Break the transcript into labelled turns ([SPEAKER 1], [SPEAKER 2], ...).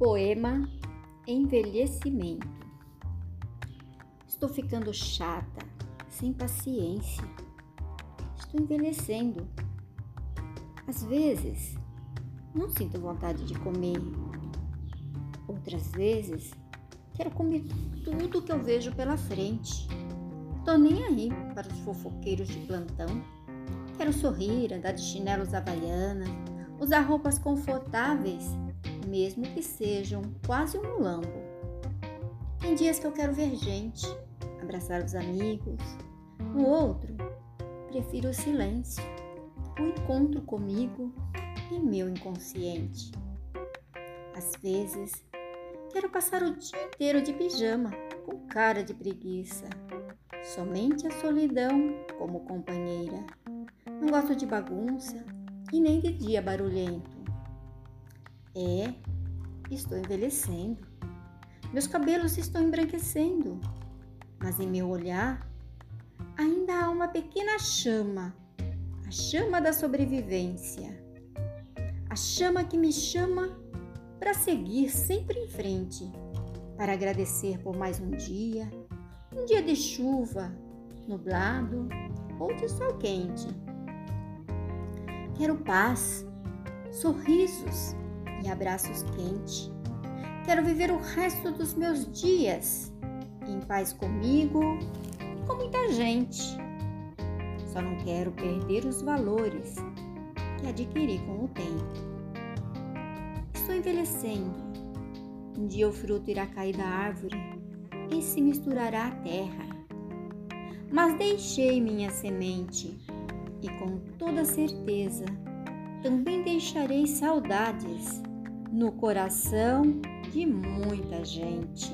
[SPEAKER 1] Poema Envelhecimento. Estou ficando chata, sem paciência. Estou envelhecendo. Às vezes, não sinto vontade de comer. Outras vezes, quero comer tudo que eu vejo pela frente. Tô nem aí para os fofoqueiros de plantão. Quero sorrir, andar de chinelos havaianas, usar roupas confortáveis mesmo que sejam quase um mulambo. Tem dias que eu quero ver gente, abraçar os amigos. No outro, prefiro o silêncio, o encontro comigo e meu inconsciente. Às vezes, quero passar o dia inteiro de pijama, com cara de preguiça. Somente a solidão como companheira. Não gosto de bagunça e nem de dia barulhento. É, estou envelhecendo. Meus cabelos estão embranquecendo, mas em meu olhar ainda há uma pequena chama, a chama da sobrevivência. A chama que me chama para seguir sempre em frente, para agradecer por mais um dia, um dia de chuva, nublado ou de sol quente. Quero paz, sorrisos, e abraços quentes. Quero viver o resto dos meus dias em paz comigo e com muita gente. Só não quero perder os valores que adquiri com o tempo. Estou envelhecendo. Um dia o fruto irá cair da árvore e se misturará à terra. Mas deixei minha semente e com toda certeza também deixarei saudades no coração de muita gente.